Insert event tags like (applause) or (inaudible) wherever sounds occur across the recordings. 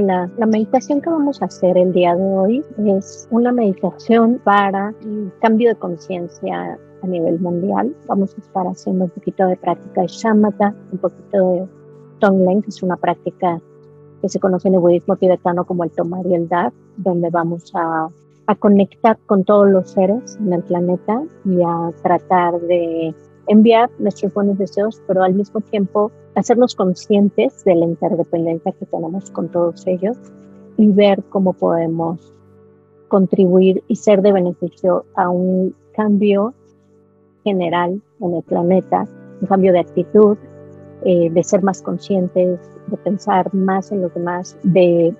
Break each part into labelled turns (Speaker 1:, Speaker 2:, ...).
Speaker 1: La meditación que vamos a hacer el día de hoy es una meditación para un cambio de conciencia a nivel mundial. Vamos a estar haciendo un poquito de práctica de shamatha, un poquito de tonglen, que es una práctica que se conoce en el budismo tibetano como el tomar y el dar, donde vamos a, a conectar con todos los seres en el planeta y a tratar de enviar nuestros buenos deseos, pero al mismo tiempo hacernos conscientes de la interdependencia que tenemos con todos ellos y ver cómo podemos contribuir y ser de beneficio a un cambio general en el planeta, un cambio de actitud, eh, de ser más conscientes, de pensar más en los demás, de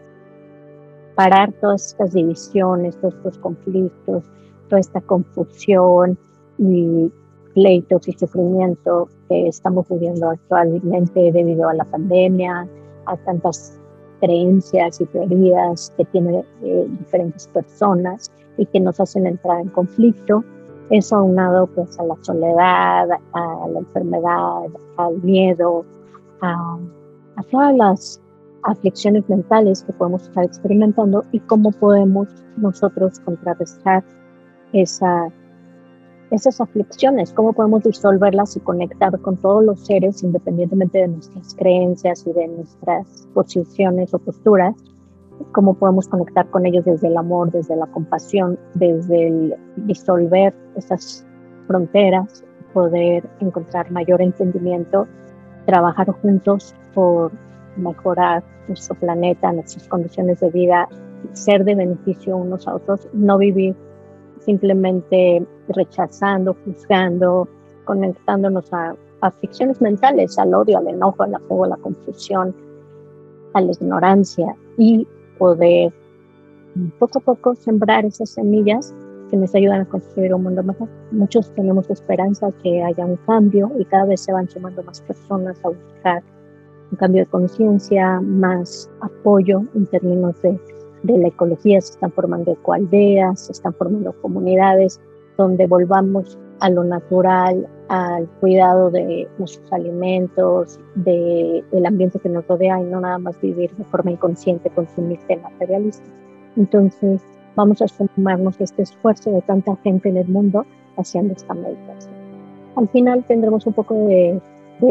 Speaker 1: parar todas estas divisiones, todos estos conflictos, toda esta confusión y pleitos y sufrimiento que estamos viviendo actualmente debido a la pandemia, a tantas creencias y teorías que tienen eh, diferentes personas y que nos hacen entrar en conflicto. Eso aunado pues a la soledad, a la enfermedad, al miedo, a, a todas las aflicciones mentales que podemos estar experimentando y cómo podemos nosotros contrarrestar esa esas aflicciones, cómo podemos disolverlas y conectar con todos los seres independientemente de nuestras creencias y de nuestras posiciones o posturas, cómo podemos conectar con ellos desde el amor, desde la compasión, desde el disolver esas fronteras, poder encontrar mayor entendimiento, trabajar juntos por mejorar nuestro planeta, nuestras condiciones de vida, ser de beneficio unos a otros, no vivir simplemente rechazando, juzgando, conectándonos a aflicciones mentales, al odio, al enojo, al apego, a la confusión, a la ignorancia y poder poco a poco sembrar esas semillas que nos ayudan a construir un mundo mejor. Muchos tenemos esperanza que haya un cambio y cada vez se van sumando más personas a buscar un cambio de conciencia, más apoyo en términos de de la ecología, se están formando ecoaldeas, se están formando comunidades donde volvamos a lo natural, al cuidado de nuestros alimentos, de, del ambiente que nos rodea y no nada más vivir de forma inconsciente, consumista y materialista. Entonces, vamos a sumarnos este esfuerzo de tanta gente en el mundo haciendo esta meditación. Al final tendremos un poco de,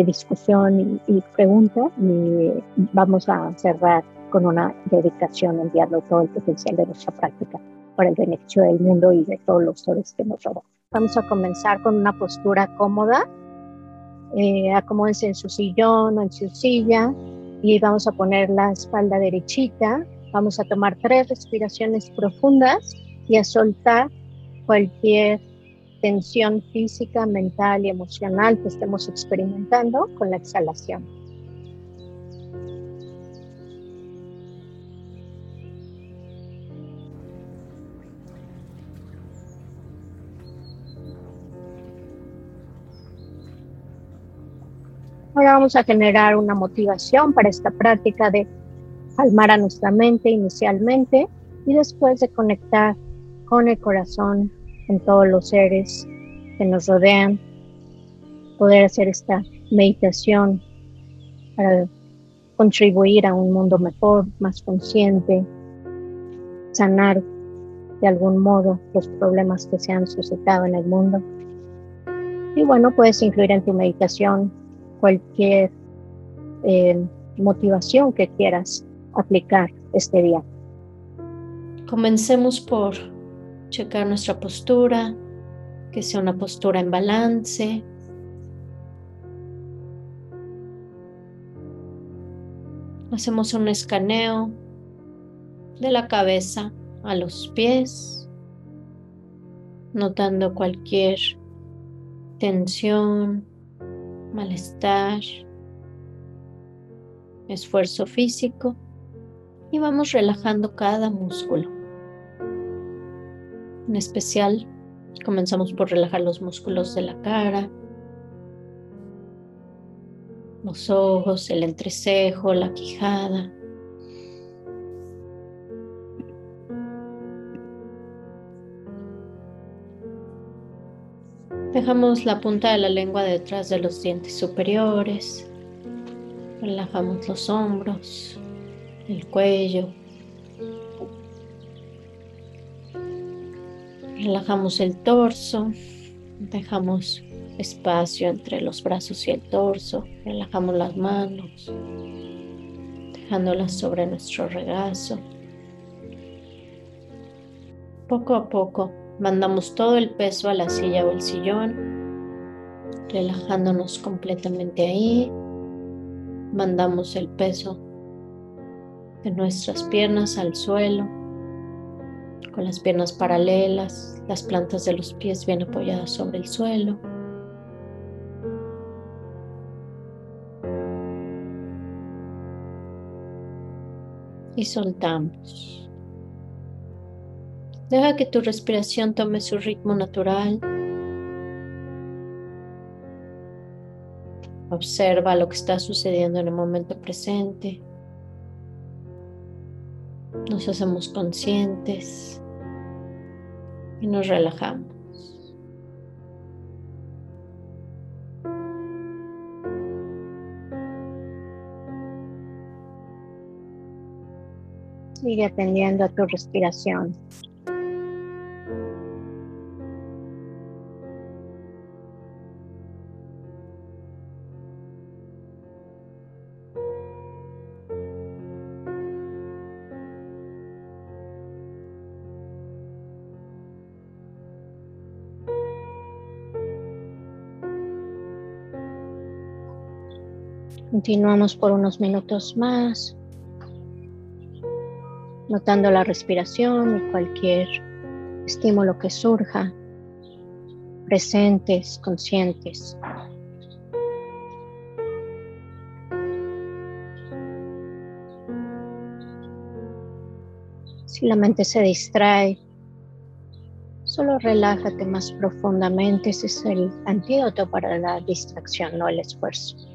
Speaker 1: discusión y, y pregunta y vamos a cerrar con una dedicación, enviando todo el potencial de nuestra práctica para el beneficio del mundo y de todos los seres que nos rodean. Vamos a comenzar con una postura cómoda. Eh, acomódense en su sillón o en su silla y vamos a poner la espalda derechita. Vamos a tomar tres respiraciones profundas y a soltar cualquier tensión física, mental y emocional que estemos experimentando con la exhalación. Ahora vamos a generar una motivación para esta práctica de calmar a nuestra mente inicialmente y después de conectar con el corazón en todos los seres que nos rodean, poder hacer esta meditación para contribuir a un mundo mejor, más consciente, sanar de algún modo los problemas que se han suscitado en el mundo. Y bueno, puedes incluir en tu meditación cualquier eh, motivación que quieras aplicar este día.
Speaker 2: Comencemos por checar nuestra postura, que sea una postura en balance. Hacemos un escaneo de la cabeza a los pies, notando cualquier tensión, malestar, esfuerzo físico y vamos relajando cada músculo. En especial, comenzamos por relajar los músculos de la cara, los ojos, el entrecejo, la quijada. Dejamos la punta de la lengua detrás de los dientes superiores. Relajamos los hombros, el cuello. Relajamos el torso, dejamos espacio entre los brazos y el torso, relajamos las manos, dejándolas sobre nuestro regazo. Poco a poco mandamos todo el peso a la silla o el sillón, relajándonos completamente ahí. Mandamos el peso de nuestras piernas al suelo, con las piernas paralelas, las plantas de los pies bien apoyadas sobre el suelo. y soltamos. Deja que tu respiración tome su ritmo natural. Observa lo que está sucediendo en el momento presente. Nos hacemos conscientes y nos relajamos.
Speaker 1: Sigue atendiendo a tu respiración. Continuamos por unos minutos más notando la respiración y cualquier estímulo que surja, presentes, conscientes. Si la mente se distrae, solo relájate más profundamente. Ese es el antídoto para la distracción, no el esfuerzo.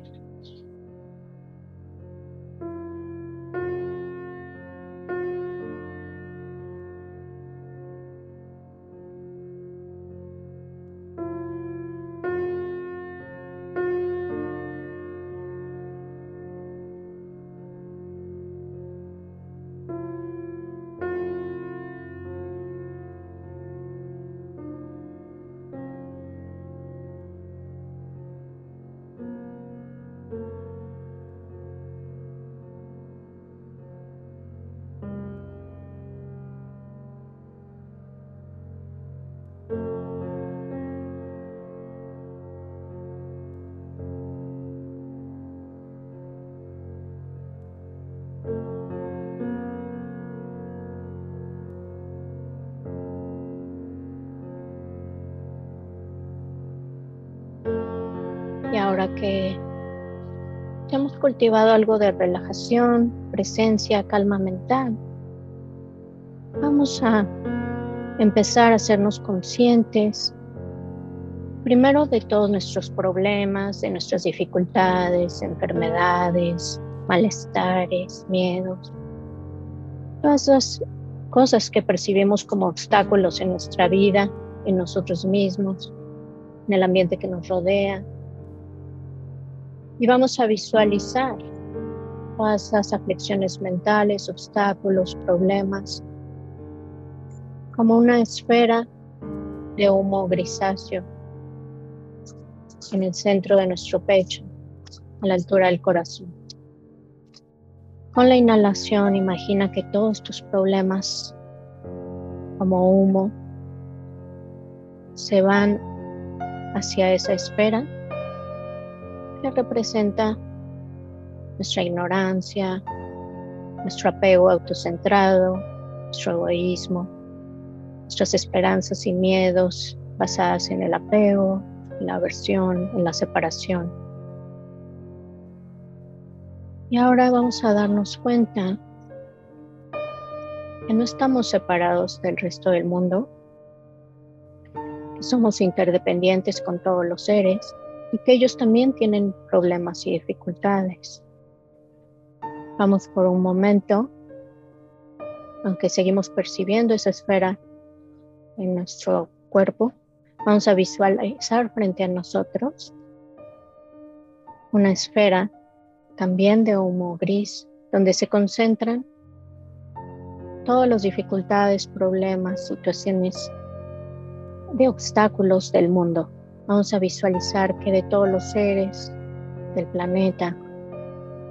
Speaker 1: Ahora que hemos cultivado algo de relajación, presencia, calma mental, vamos a empezar a hacernos conscientes primero de todos nuestros problemas, de nuestras dificultades, enfermedades, malestares, miedos, todas las cosas que percibimos como obstáculos en nuestra vida, en nosotros mismos, en el ambiente que nos rodea, y vamos a visualizar todas esas aflicciones mentales, obstáculos, problemas, como una esfera de humo grisáceo en el centro de nuestro pecho, a la altura del corazón. Con la inhalación imagina que todos tus problemas como humo se van hacia esa esfera representa nuestra ignorancia, nuestro apego autocentrado, nuestro egoísmo, nuestras esperanzas y miedos basadas en el apego, en la aversión, en la separación. Y ahora vamos a darnos cuenta que no estamos separados del resto del mundo, que somos interdependientes con todos los seres y que ellos también tienen problemas y dificultades. Vamos por un momento, aunque seguimos percibiendo esa esfera en nuestro cuerpo, vamos a visualizar frente a nosotros una esfera también de humo gris, donde se concentran todas las dificultades, problemas, situaciones de obstáculos del mundo. Vamos a visualizar que de todos los seres del planeta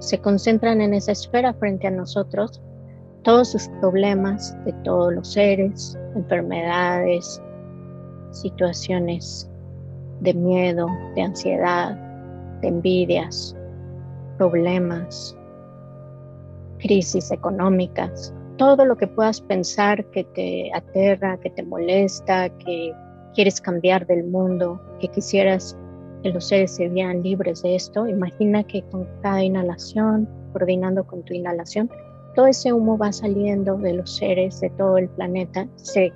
Speaker 1: se concentran en esa esfera frente a nosotros todos sus problemas de todos los seres, enfermedades, situaciones de miedo, de ansiedad, de envidias, problemas, crisis económicas, todo lo que puedas pensar que te aterra, que te molesta, que quieres cambiar del mundo, que quisieras que los seres se vean libres de esto, imagina que con cada inhalación, coordinando con tu inhalación, todo ese humo va saliendo de los seres de todo el planeta, se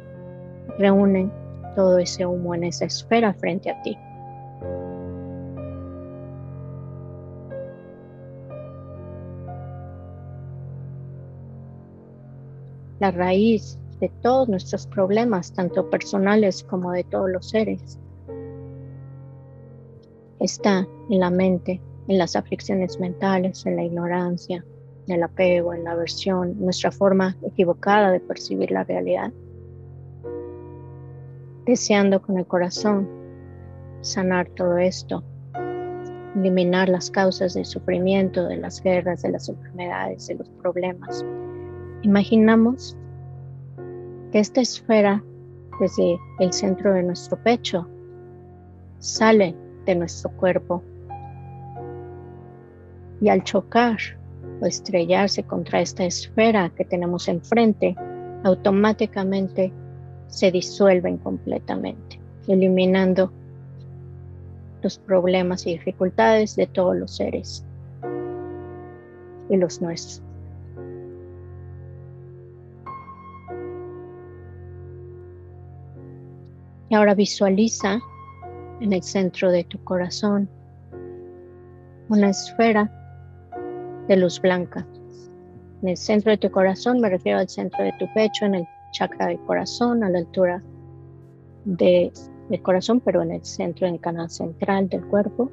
Speaker 1: reúne todo ese humo en esa esfera frente a ti. La raíz de todos nuestros problemas, tanto personales como de todos los seres, está en la mente, en las aflicciones mentales, en la ignorancia, en el apego, en la aversión, nuestra forma equivocada de percibir la realidad. Deseando con el corazón sanar todo esto, eliminar las causas del sufrimiento, de las guerras, de las enfermedades, de los problemas. Imaginamos esta esfera desde el centro de nuestro pecho sale de nuestro cuerpo y al chocar o estrellarse contra esta esfera que tenemos enfrente, automáticamente se disuelven completamente, eliminando los problemas y dificultades de todos los seres y los nuestros. Y ahora visualiza en el centro de tu corazón una esfera de luz blanca. En el centro de tu corazón, me refiero al centro de tu pecho, en el chakra del corazón, a la altura de, del corazón, pero en el centro, en el canal central del cuerpo.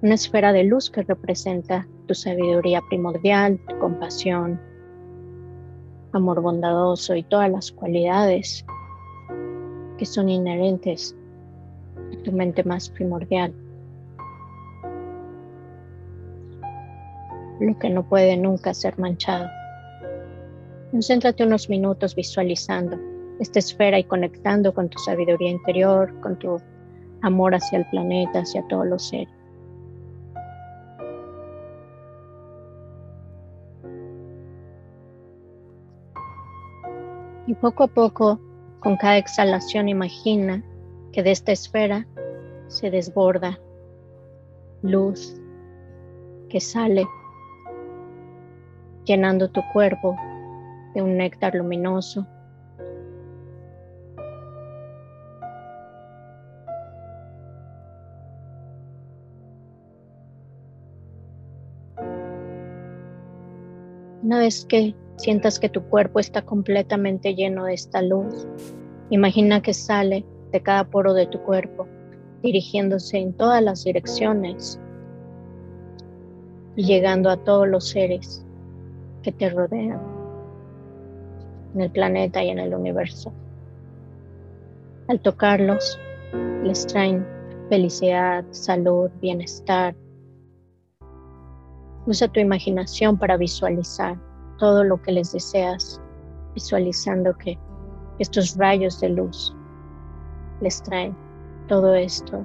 Speaker 1: Una esfera de luz que representa tu sabiduría primordial, tu compasión, amor bondadoso y todas las cualidades que son inherentes a tu mente más primordial. Lo que no puede nunca ser manchado. Concéntrate unos minutos visualizando esta esfera y conectando con tu sabiduría interior, con tu amor hacia el planeta, hacia todos los seres. Y poco a poco con cada exhalación imagina que de esta esfera se desborda luz que sale llenando tu cuerpo de un néctar luminoso. Una vez que sientas que tu cuerpo está completamente lleno de esta luz. Imagina que sale de cada poro de tu cuerpo, dirigiéndose en todas las direcciones y llegando a todos los seres que te rodean en el planeta y en el universo. Al tocarlos, les traen felicidad, salud, bienestar. Usa tu imaginación para visualizar todo lo que les deseas, visualizando que estos rayos de luz les traen todo esto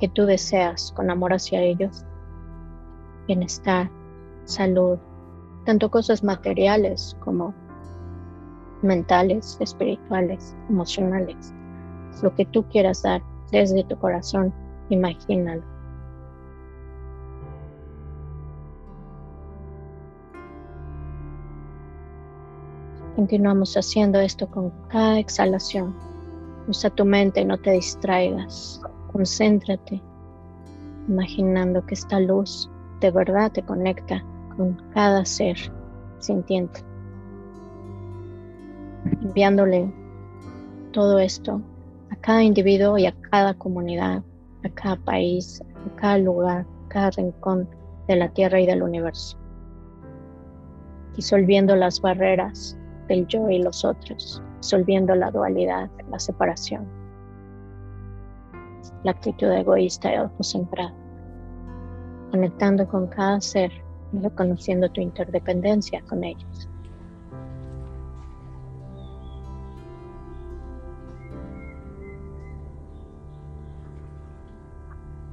Speaker 1: que tú deseas con amor hacia ellos, bienestar, salud, tanto cosas materiales como mentales, espirituales, emocionales, lo que tú quieras dar desde tu corazón, imagínalo. Continuamos haciendo esto con cada exhalación. Usa tu mente, no te distraigas. Concéntrate, imaginando que esta luz de verdad te conecta con cada ser sintiente. Enviándole todo esto a cada individuo y a cada comunidad, a cada país, a cada lugar, a cada rincón de la Tierra y del universo, disolviendo las barreras del yo y los otros, disolviendo la dualidad, la separación, la actitud egoísta y autocentrada, conectando con cada ser y reconociendo tu interdependencia con ellos.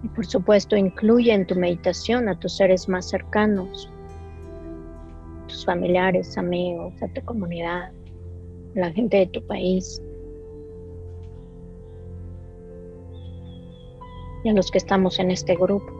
Speaker 1: Y por supuesto, incluye en tu meditación a tus seres más cercanos, familiares, amigos, a tu comunidad, la gente de tu país. Y a los que estamos en este grupo.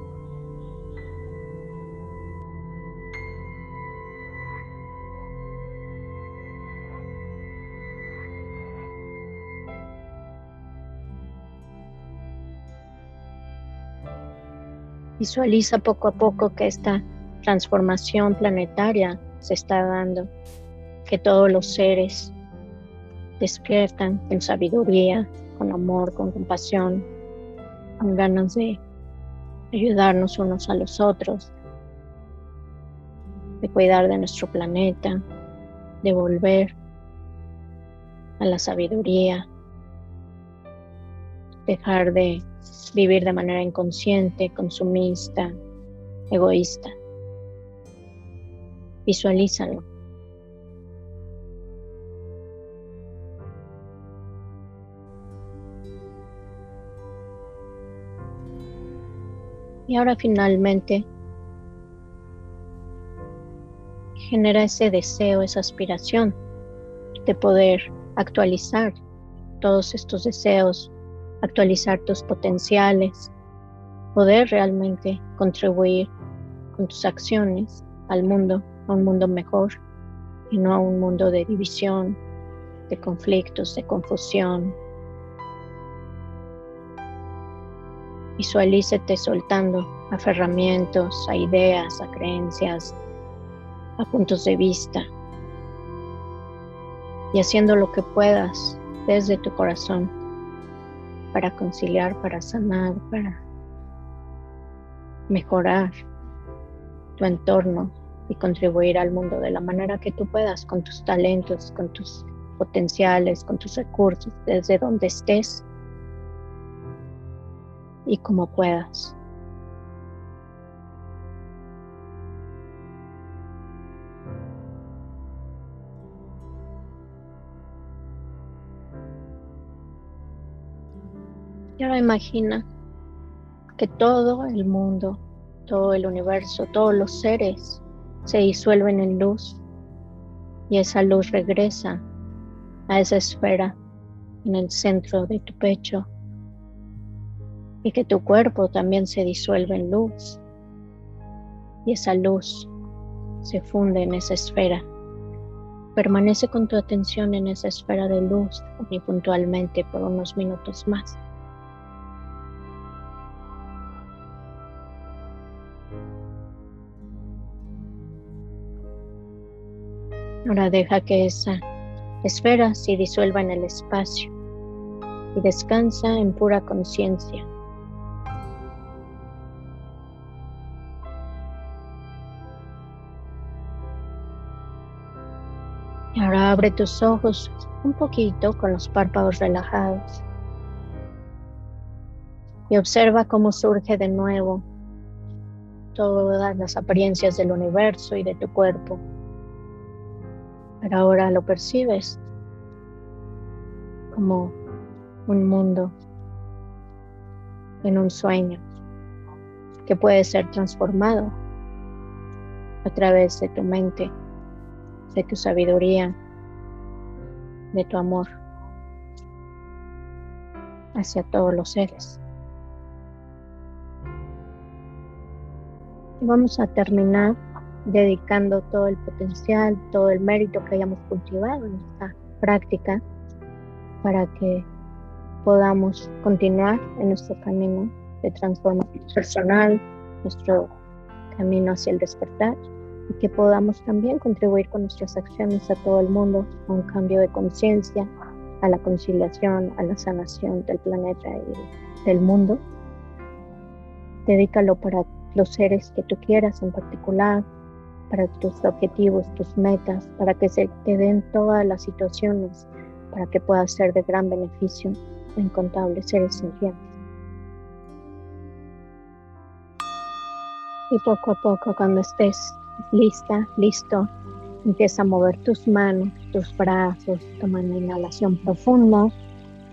Speaker 1: Visualiza poco a poco que esta transformación planetaria se está dando, que todos los seres despiertan con sabiduría, con amor, con compasión, con ganas de ayudarnos unos a los otros, de cuidar de nuestro planeta, de volver a la sabiduría, dejar de vivir de manera inconsciente, consumista, egoísta. Visualízalo. Y ahora finalmente genera ese deseo, esa aspiración de poder actualizar todos estos deseos actualizar tus potenciales, poder realmente contribuir con tus acciones al mundo, a un mundo mejor y no a un mundo de división, de conflictos, de confusión. Visualícete soltando aferramientos, a ideas, a creencias, a puntos de vista y haciendo lo que puedas desde tu corazón para conciliar, para sanar, para mejorar tu entorno y contribuir al mundo de la manera que tú puedas, con tus talentos, con tus potenciales, con tus recursos, desde donde estés y como puedas. Y ahora imagina que todo el mundo, todo el universo, todos los seres se disuelven en luz y esa luz regresa a esa esfera en el centro de tu pecho y que tu cuerpo también se disuelve en luz y esa luz se funde en esa esfera. Permanece con tu atención en esa esfera de luz y puntualmente por unos minutos más. Ahora deja que esa esfera se disuelva en el espacio y descansa en pura conciencia. Ahora abre tus ojos un poquito con los párpados relajados y observa cómo surge de nuevo todas las apariencias del universo y de tu cuerpo pero ahora lo percibes como un mundo en un sueño que puede ser transformado a través de tu mente, de tu sabiduría, de tu amor hacia todos los seres. Vamos a terminar dedicando todo el potencial, todo el mérito que hayamos cultivado en esta práctica para que podamos continuar en nuestro camino de transformación personal, nuestro camino hacia el despertar y que podamos también contribuir con nuestras acciones a todo el mundo a un cambio de conciencia, a la conciliación, a la sanación del planeta y del mundo. Dedícalo para los seres que tú quieras en particular, para tus objetivos, tus metas, para que se te den todas las situaciones, para que puedas ser de gran beneficio a incontables seres sintientes. Y poco a poco, cuando estés lista, listo, empieza a mover tus manos, tus brazos, toma una inhalación profunda.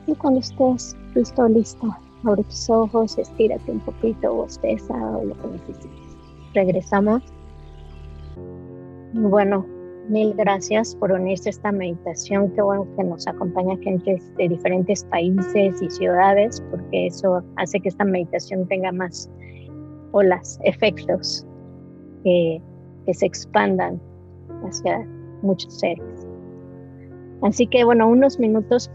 Speaker 1: Y cuando estés listo, lista, abre tus ojos, estírate un poquito, bosteza o lo que necesites. Regresamos. Bueno, mil gracias por unirse a esta meditación. Qué bueno que nos acompaña gente de diferentes países y ciudades, porque eso hace que esta meditación tenga más olas, efectos, que, que se expandan hacia muchos seres. Así que bueno, unos minutos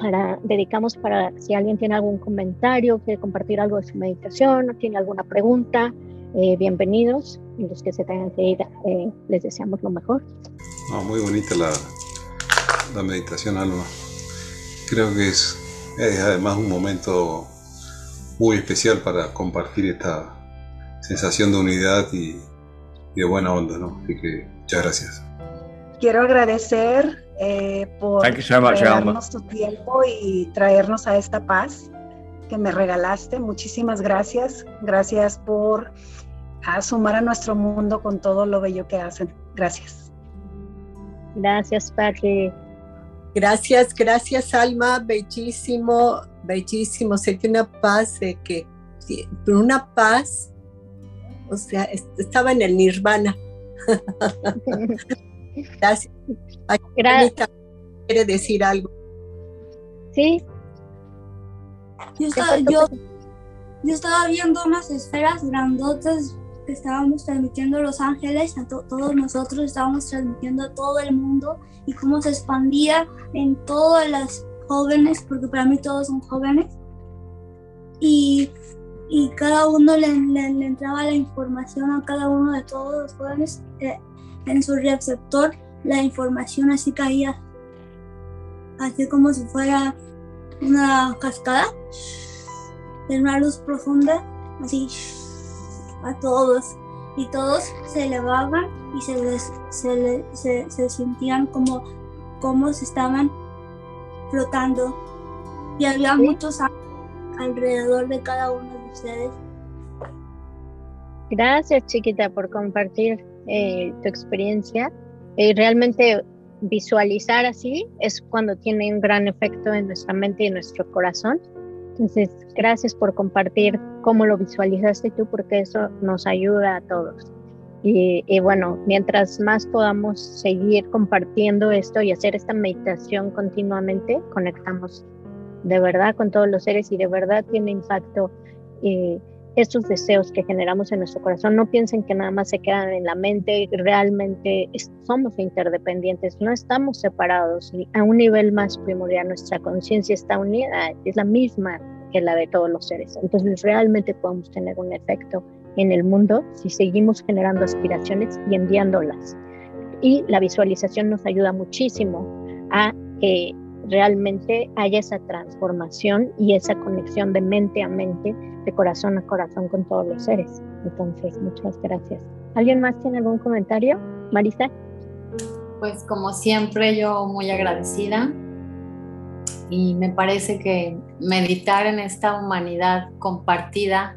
Speaker 1: para, dedicamos para si alguien tiene algún comentario, quiere compartir algo de su meditación o tiene alguna pregunta, eh, bienvenidos. Y los que se tengan que ir, eh, les deseamos lo mejor.
Speaker 3: muy bonita la, la, meditación, Alma. Creo que es, es además un momento muy especial para compartir esta sensación de unidad y, y de buena onda, ¿no? Así que muchas gracias.
Speaker 4: Quiero agradecer eh, por darnos tu tiempo y traernos a esta paz que me regalaste. Muchísimas gracias. Gracias por sumar a nuestro mundo con todo lo bello que hacen. Gracias.
Speaker 1: Gracias, Patri.
Speaker 5: Gracias, gracias, Alma. Bellísimo, bellísimo. Sé que una paz, de que una paz, o sea, estaba en el nirvana. (laughs) gracias. Gracias. ¿Quiere decir algo?
Speaker 1: Sí.
Speaker 6: Yo estaba, yo, yo estaba viendo unas esferas grandotas que estábamos transmitiendo a Los Ángeles, a todos nosotros estábamos transmitiendo a todo el mundo y cómo se expandía en todas las jóvenes, porque para mí todos son jóvenes. Y, y cada uno le, le, entraba la información a cada uno de todos los jóvenes eh, en su receptor la información así caía, así como si fuera una cascada de una luz profunda, así a todos. Y todos se elevaban y se, les, se, se, se, sentían como, como se estaban flotando. Y había muchos alrededor de cada uno de ustedes.
Speaker 1: Gracias, chiquita, por compartir eh, tu experiencia. Y realmente visualizar así es cuando tiene un gran efecto en nuestra mente y nuestro corazón. Entonces, gracias por compartir cómo lo visualizaste tú, porque eso nos ayuda a todos. Y, y, bueno, mientras más podamos seguir compartiendo esto y hacer esta meditación continuamente, conectamos de verdad con todos los seres y de verdad tiene impacto. Eh, estos deseos que generamos en nuestro corazón, no piensen que nada más se quedan en la mente, realmente somos interdependientes, no estamos separados, a un nivel más primordial nuestra conciencia está unida, es la misma que la de todos los seres. Entonces realmente podemos tener un efecto en el mundo si seguimos generando aspiraciones y enviándolas. Y la visualización nos ayuda muchísimo a que realmente haya esa transformación y esa conexión de mente a mente, de corazón a corazón con todos los seres. Entonces, muchas gracias. ¿Alguien más tiene algún comentario? Marisa.
Speaker 2: Pues como siempre, yo muy agradecida y me parece que meditar en esta humanidad compartida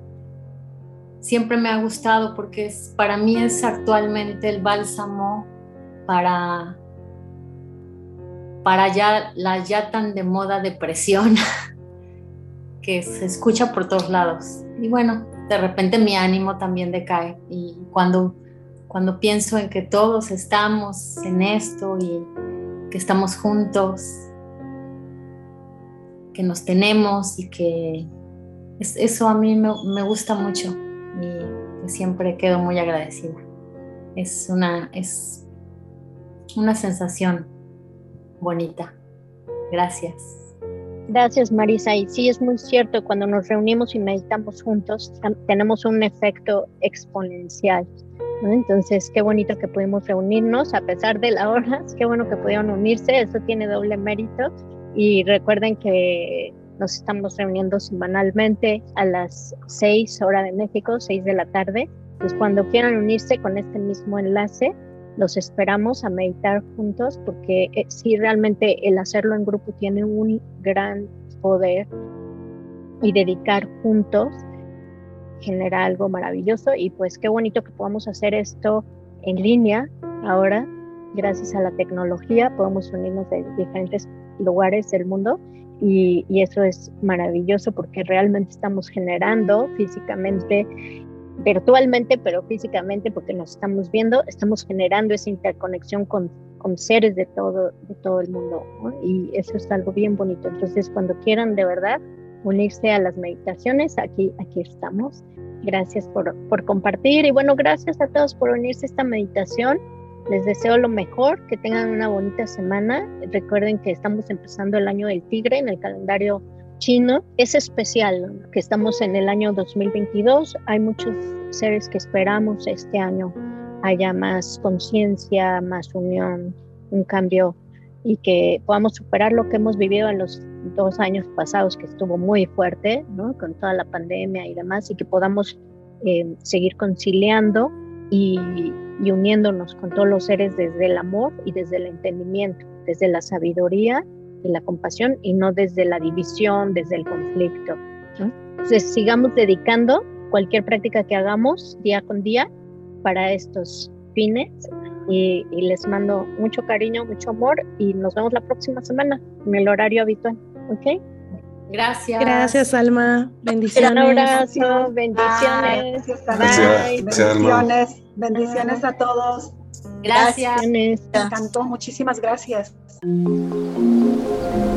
Speaker 2: siempre me ha gustado porque es, para mí es actualmente el bálsamo para para ya la ya tan de moda depresión (laughs) que se escucha por todos lados. Y bueno, de repente mi ánimo también decae y cuando cuando pienso en que todos estamos en esto y que estamos juntos, que nos tenemos y que eso a mí me, me gusta mucho y siempre quedo muy agradecida. Es una, es una sensación bonita. Gracias.
Speaker 1: Gracias, Marisa. Y sí, es muy cierto, cuando nos reunimos y meditamos juntos, tenemos un efecto exponencial. Entonces, qué bonito que pudimos reunirnos a pesar de la hora, qué bueno que pudieron unirse, eso tiene doble mérito. Y recuerden que Nos estamos reuniendo semanalmente a las 6 hora de México, 6 de la tarde. Pues cuando quieran unirse con este mismo enlace, los esperamos a meditar juntos porque eh, sí realmente el hacerlo en grupo tiene un gran poder y dedicar juntos genera algo maravilloso y pues qué bonito que podamos hacer esto en línea ahora. Gracias a la tecnología podemos unirnos de diferentes lugares del mundo y, y, eso es maravilloso porque realmente estamos generando físicamente, virtualmente, pero físicamente porque nos estamos viendo, estamos generando esa interconexión con, con seres de todo, de todo el mundo y eso es algo bien bonito. Entonces, cuando quieran de verdad unirse a las meditaciones, aquí, aquí estamos. Gracias por, por compartir y bueno, gracias a todos por unirse a esta meditación. Les deseo lo mejor, que tengan una bonita semana. Recuerden que estamos empezando el año del tigre en el calendario chino. Es especial que estamos en el año 2022. Hay muchos seres que esperamos este año haya más conciencia, más unión, un cambio y que podamos superar lo que hemos vivido en los dos años pasados, que estuvo muy fuerte, ¿no? con toda la pandemia y demás, y que podamos eh, seguir conciliando y, y uniéndonos con todos los seres desde el amor y desde el entendimiento, desde la sabiduría y la compasión y no desde la división, desde el conflicto. Entonces sigamos dedicando cualquier práctica que hagamos día con día para estos fines y, y, les mando mucho cariño, mucho amor y nos vemos la próxima semana en el horario habitual. ¿Ok?
Speaker 2: Gracias.
Speaker 7: Gracias, Alma. Bendiciones.
Speaker 1: Un abrazo, bendiciones.
Speaker 4: Bye. Bendiciones. Bendiciones a todos.
Speaker 2: Gracias.
Speaker 4: Me encantó. Muchísimas gracias. thank you